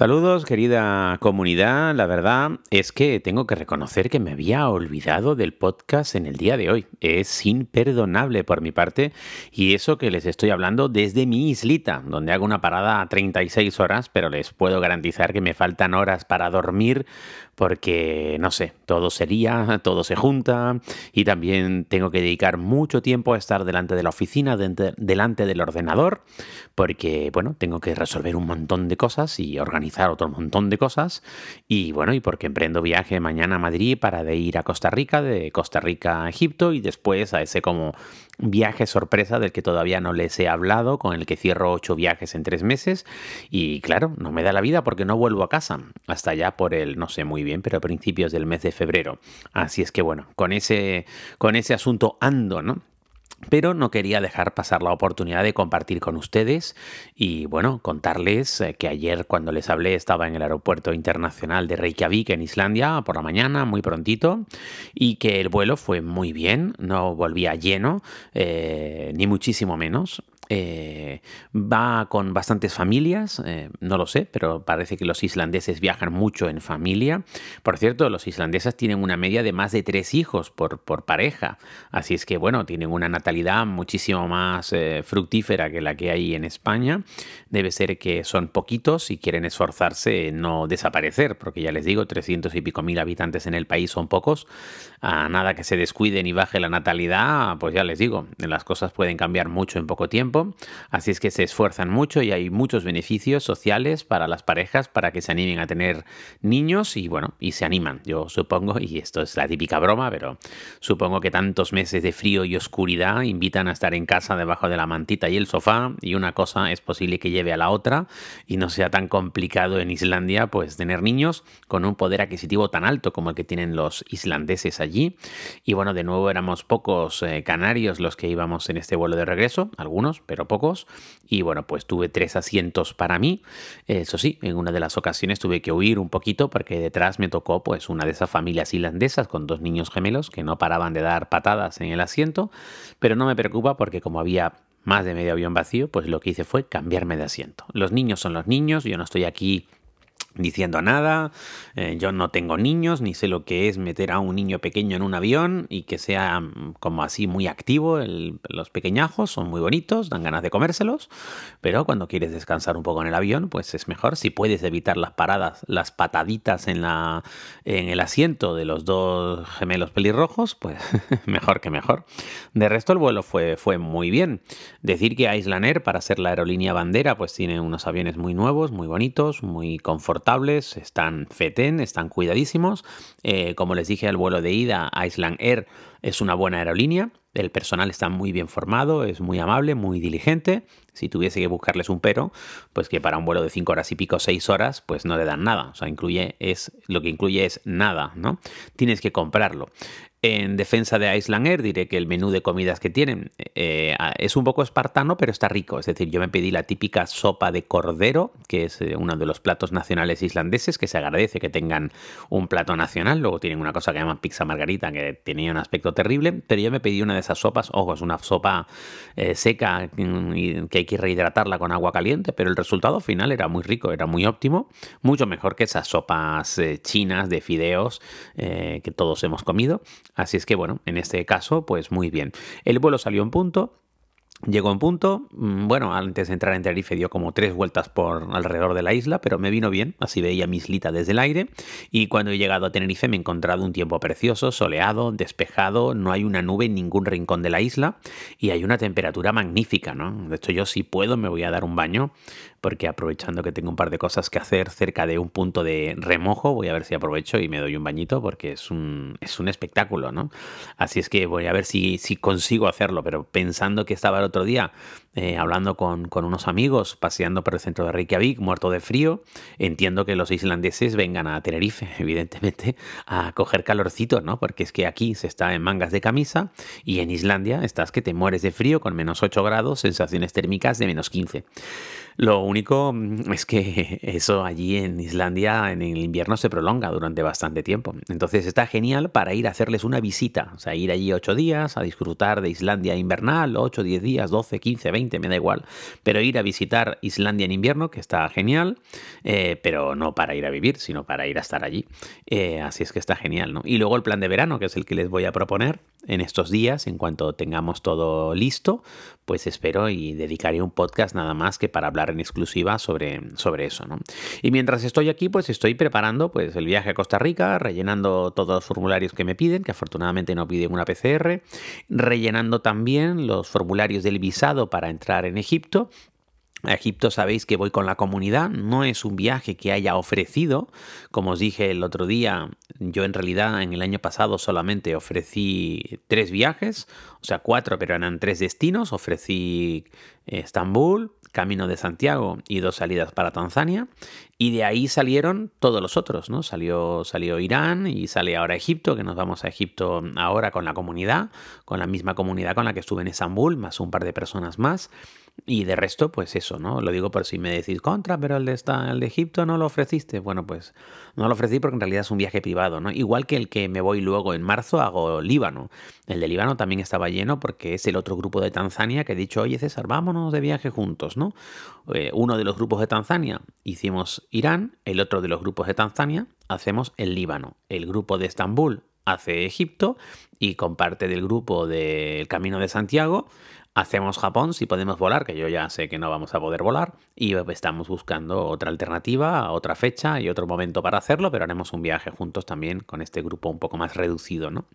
Saludos querida comunidad, la verdad es que tengo que reconocer que me había olvidado del podcast en el día de hoy. Es imperdonable por mi parte y eso que les estoy hablando desde mi islita, donde hago una parada a 36 horas, pero les puedo garantizar que me faltan horas para dormir porque, no sé, todo sería, todo se junta y también tengo que dedicar mucho tiempo a estar delante de la oficina, delante del ordenador, porque, bueno, tengo que resolver un montón de cosas y organizar otro montón de cosas y, bueno, y porque emprendo viaje mañana a Madrid para de ir a Costa Rica, de Costa Rica a Egipto y después a ese como viaje sorpresa del que todavía no les he hablado, con el que cierro ocho viajes en tres meses y, claro, no me da la vida porque no vuelvo a casa hasta ya por el, no sé muy bien, pero a principios del mes de febrero. Así es que bueno, con ese, con ese asunto ando, ¿no? Pero no quería dejar pasar la oportunidad de compartir con ustedes y bueno, contarles eh, que ayer cuando les hablé estaba en el aeropuerto internacional de Reykjavik en Islandia por la mañana, muy prontito, y que el vuelo fue muy bien, no volvía lleno, eh, ni muchísimo menos. Eh, va con bastantes familias, eh, no lo sé, pero parece que los islandeses viajan mucho en familia. Por cierto, los islandeses tienen una media de más de tres hijos por, pareja, así es que bueno, tienen una natalidad muchísimo más eh, fructífera que la que hay en España. Debe ser que son poquitos y quieren esforzarse en no desaparecer, porque ya les digo, 300 y pico mil habitantes en el país son pocos. A nada que se descuiden y baje la natalidad, pues ya les digo, las cosas pueden cambiar mucho en poco tiempo así es que se esfuerzan mucho y hay muchos beneficios sociales para las parejas para que se animen a tener niños y bueno, y se animan. Yo supongo, y esto es la típica broma, pero supongo que tantos meses de frío y oscuridad invitan a estar en casa debajo de la mantita y el sofá y una cosa es posible que lleve a la otra y no sea tan complicado en Islandia pues tener niños con un poder adquisitivo tan alto como el que tienen los islandeses allí. Y bueno, de nuevo éramos pocos eh, canarios los que íbamos en este vuelo de regreso, algunos, pero pocos. Y bueno, pues tuve tres asientos para mí. Eso sí, en una de las ocasiones tuve que huir un poquito porque detrás me tocó pues una de esas familias irlandesas con dos niños gemelos que no paraban de dar patadas en el asiento. Pero no me preocupa porque como había más de medio avión vacío, pues lo que hice fue cambiarme de asiento. Los niños son los niños, yo no estoy aquí diciendo nada, eh, yo no tengo niños, ni sé lo que es meter a un niño pequeño en un avión y que sea mm, como así muy activo. los pequeñajos son muy bonitos, dan ganas de comérselos, pero cuando quieres descansar un poco en el avión, pues es mejor si puedes evitar las paradas, las pataditas en, la, en el asiento de los dos gemelos pelirrojos, pues mejor que mejor. De resto el vuelo fue, fue muy bien. Decir que Island Air, para ser la aerolínea bandera, pues tiene unos aviones muy nuevos, muy bonitos, muy confortables están FETEN, están cuidadísimos. Eh, como les dije, el vuelo de ida a Island Air es una buena aerolínea. El personal está muy bien formado, es muy amable, muy diligente. Si tuviese que buscarles un pero, pues que para un vuelo de 5 horas y pico, 6 horas, pues no le dan nada. O sea, incluye, es, lo que incluye es nada, ¿no? Tienes que comprarlo. En defensa de Island Air diré que el menú de comidas que tienen eh, es un poco espartano, pero está rico. Es decir, yo me pedí la típica sopa de cordero, que es eh, uno de los platos nacionales islandeses, que se agradece que tengan un plato nacional. Luego tienen una cosa que llaman pizza margarita, que tenía un aspecto terrible, pero yo me pedí una de esas sopas. Ojo, es una sopa eh, seca mm, que hay que rehidratarla con agua caliente, pero el resultado final era muy rico, era muy óptimo, mucho mejor que esas sopas chinas de fideos que todos hemos comido. Así es que bueno, en este caso, pues muy bien. El vuelo salió en punto, Llegó en punto, mm, bueno, antes de entrar en Tenerife dio como tres vueltas por alrededor de la isla, pero me vino bien, así veía mi islita desde el aire y cuando he llegado a Tenerife me he encontrado un tiempo precioso, soleado, despejado, no hay una nube en ningún rincón de la isla y hay una temperatura magnífica, ¿no? De hecho yo si puedo me voy a dar un baño porque aprovechando que tengo un par de cosas que hacer cerca de un punto de remojo, voy a ver si aprovecho y me doy un bañito porque es un, es un espectáculo, ¿no? Así es que voy a ver si, si consigo hacerlo, pero pensando que estaba el otro día eh, hablando con, con, unos amigos, paseando por el centro de Reykjavik, muerto de frío, entiendo que los islandeses vengan a Tenerife, evidentemente, a coger calorcito, ¿no? Porque es que aquí se está en mangas de camisa y en Islandia estás que te mueres de frío con menos 8 grados, sensaciones térmicas de menos 15. Lo único mm, es que eso allí en Islandia en el invierno se prolonga durante bastante tiempo. Entonces está genial para ir a hacerles una visita. O sea, ir allí ocho días a disfrutar de Islandia invernal, ocho, diez días, doce, quince, veinte, me da igual. Pero ir a visitar Islandia en invierno, que está genial, eh, pero no para ir a vivir, sino para ir a estar allí. Eh, así es que está genial, ¿no? Y luego el plan de verano, que es el que les voy a proponer en estos días, en cuanto tengamos todo listo, pues espero y dedicaré un podcast nada más que para hablar en exclusiva sobre, sobre eso, ¿no? Y mientras estoy aquí, pues estoy preparando pues el viaje a Costa Rica, rellenando todos los formularios que me piden, que afortunadamente no piden una PCR, rellenando también los formularios del visado para entrar en Egipto a Egipto sabéis que voy con la comunidad, no es un viaje que haya ofrecido, como os dije el otro día, yo en realidad en el año pasado solamente ofrecí tres viajes, o sea cuatro, pero eran tres destinos, ofrecí Estambul, Camino de Santiago y dos salidas para Tanzania, y de ahí salieron todos los otros, ¿no? Salió, salió Irán y sale ahora Egipto, que nos vamos a Egipto ahora con la comunidad, con la misma comunidad con la que estuve en Estambul, más un par de personas más. Y de resto, pues eso, ¿no? Lo digo por si me decís contra, pero el de, esta, el de Egipto no lo ofreciste. Bueno, pues no lo ofrecí porque en realidad es un viaje privado, ¿no? Igual que el que me voy luego en marzo, hago Líbano. El de Líbano también estaba lleno porque es el otro grupo de Tanzania que he dicho, oye César, vámonos de viaje juntos, ¿no? Eh, uno de los grupos de Tanzania hicimos Irán, el otro de los grupos de Tanzania hacemos el Líbano. El grupo de Estambul hace Egipto y con parte del grupo del Camino de Santiago hacemos Japón si podemos volar, que yo ya sé que no vamos a poder volar, y estamos buscando otra alternativa, otra fecha y otro momento para hacerlo, pero haremos un viaje juntos también con este grupo un poco más reducido, ¿no?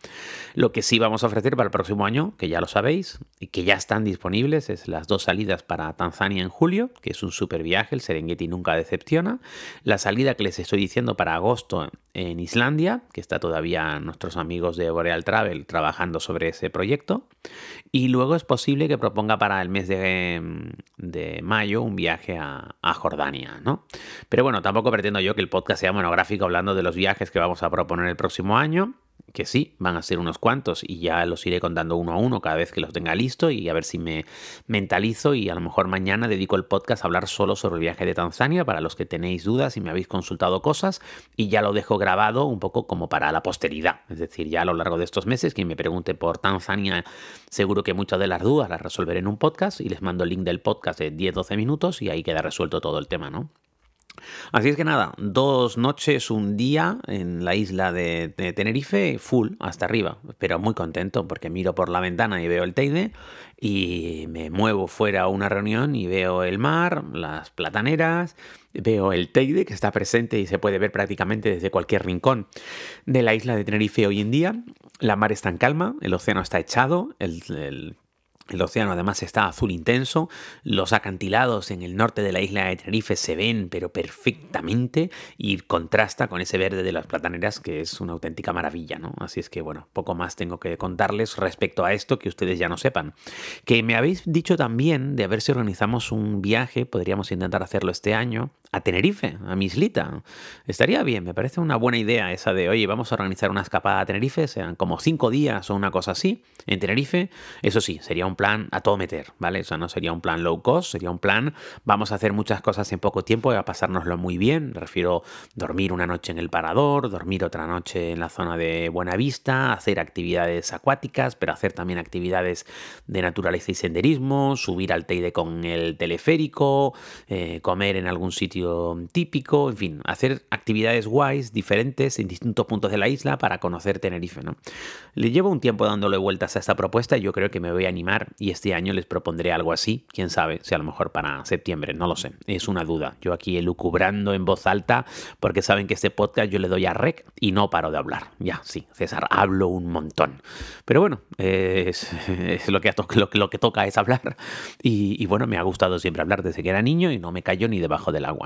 Lo que sí vamos a ofrecer para el próximo año, que ya lo sabéis, y que ya están disponibles, es las dos salidas para Tanzania en julio, que es un super viaje, el Serengeti nunca decepciona, la salida que les estoy diciendo para agosto en Islandia, que está todavía nuestros amigos de Boreal Travel trabajando sobre ese proyecto, y luego es posible que proponga para el mes de, mayo un viaje a, a, Jordania, ¿no? Pero bueno, tampoco pretendo yo que el podcast sea monográfico hablando de los viajes que vamos a proponer el próximo año que sí, van a ser unos cuantos y ya los iré contando uno a uno cada vez que los tenga listo y a ver si me mentalizo y a lo mejor mañana dedico el podcast a hablar solo sobre el viaje de Tanzania para los que tenéis dudas y me habéis consultado cosas y ya lo dejo grabado un poco como para la posteridad, es decir, ya a lo largo de estos meses quien me pregunte por Tanzania seguro que muchas de las dudas las resolveré en un podcast y les mando el link del podcast de 10-12 minutos y ahí queda resuelto todo el tema, ¿no? Así es que nada, dos noches, un día en la isla de, Tenerife, full, hasta arriba, pero muy contento porque miro por la ventana y veo el Teide y me muevo fuera a una reunión y veo el mar, las plataneras, veo el Teide que está presente y se puede ver prácticamente desde cualquier rincón de la isla de Tenerife hoy en día. La mar está en calma, el océano está echado, el océano además está azul intenso, los acantilados en el norte de la isla de Tenerife se ven pero perfectamente y contrasta con ese verde de las plataneras que es una auténtica maravilla, ¿no? Así es que bueno, poco más tengo que contarles respecto a esto que ustedes ya no sepan. Que me habéis dicho también de a ver si organizamos un viaje, podríamos intentar hacerlo este año, a Tenerife, a Mislita. Estaría bien, me parece una buena idea esa de, oye, vamos a organizar una escapada a Tenerife, sean como cinco días o una cosa así, en Tenerife. Eso sí, sería un plan a todo meter, ¿vale? O sea, no sería un plan low cost, sería un plan, vamos a hacer muchas cosas en poco tiempo y a pasárnoslo muy bien. Me refiero dormir una noche en el parador, dormir otra noche en la zona de Buenavista, hacer actividades acuáticas, pero hacer también actividades de naturaleza y senderismo, subir al Teide con el teleférico, eh, comer en algún sitio típico, en fin, hacer actividades guays, diferentes en distintos puntos de la isla para conocer Tenerife, ¿no? Le llevo un tiempo dándole vueltas a esta propuesta y yo creo que me voy a animar y este año les propondré algo así, quién sabe, si a lo mejor para septiembre, no lo sé, es una duda. Yo aquí elucubrando en voz alta porque saben que este podcast yo le doy a rec y no paro de hablar. Ya, sí, César, hablo un montón. Pero bueno, es, lo, que, lo, lo, que toca es hablar y, y, bueno, me ha gustado siempre hablar desde que era niño y no me callo ni debajo del agua,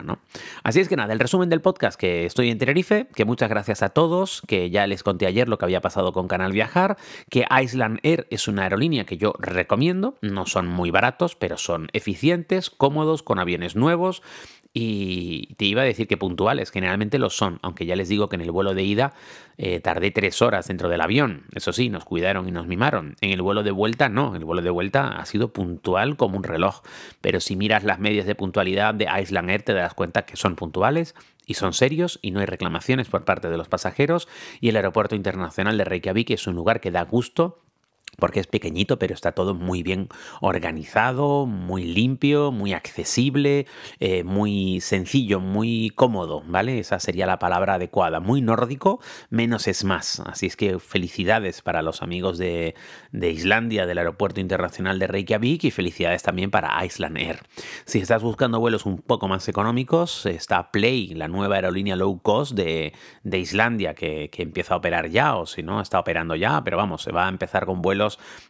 Así es que nada, el resumen del podcast que estoy en Tenerife, que muchas gracias a todos, que ya les conté ayer lo que había pasado con Canal Viajar, que Island Air es una aerolínea que yo recomiendo, no son muy baratos, pero son eficientes, cómodos, con aviones nuevos y te iba a decir que puntuales, generalmente lo son, aunque ya les digo que en el vuelo de ida eh, tardé tres horas dentro del avión. Eso sí, nos cuidaron y nos mimaron. En el vuelo de vuelta no, el vuelo de vuelta ha sido puntual como un reloj. Pero si miras las medias de puntualidad de Island Air te das cuenta que son puntuales y son serios y no hay reclamaciones por parte de los pasajeros. Y el aeropuerto internacional de Reykjavik es un lugar que da gusto porque es pequeñito, pero está todo muy bien organizado, muy limpio, muy accesible, eh, muy sencillo, muy cómodo, ¿vale? Esa sería la palabra adecuada. Muy nórdico, menos es más. Así es que felicidades para los amigos de, de Islandia, del Aeropuerto Internacional de Reykjavik y felicidades también para Iceland Air. Si estás buscando vuelos un poco más económicos, está Play, la nueva aerolínea low cost de, de Islandia que, que empieza a operar ya, o si no, está operando ya, pero vamos, se va a empezar con vuelos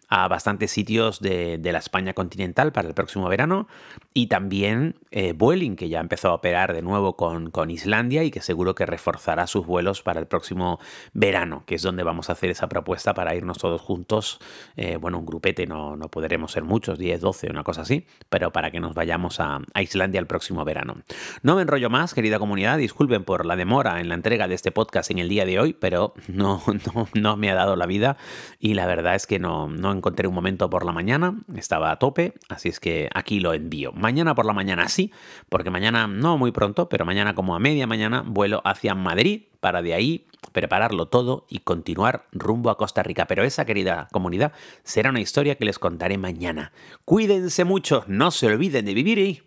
a bastantes sitios de, la España continental para el próximo verano y también eh, Vueling, que ya empezó a operar de nuevo con, con, Islandia y que seguro que reforzará sus vuelos para el próximo verano, que es donde vamos a hacer esa propuesta para irnos todos juntos. Eh, bueno, un grupete, no, no podremos ser muchos, 10, 12, una cosa así, pero para que nos vayamos a, Islandia el próximo verano. No me enrollo más, querida comunidad, disculpen por la demora en la entrega de este podcast en el día de hoy, pero no, no, no me ha dado la vida y la verdad es no encontré un momento por la mañana, estaba a tope, así es que aquí lo envío. Mañana por la mañana sí, porque mañana no muy pronto, pero mañana como a media mañana vuelo hacia Madrid para de ahí prepararlo todo y continuar rumbo a Costa Rica. Pero esa querida comunidad será una historia que les contaré mañana. Cuídense mucho, no se olviden de vivir y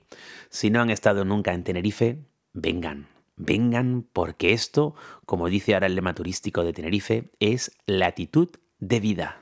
si no han estado nunca en Tenerife, vengan. Vengan porque esto, como dice ahora el lema turístico de Tenerife, es latitud de vida.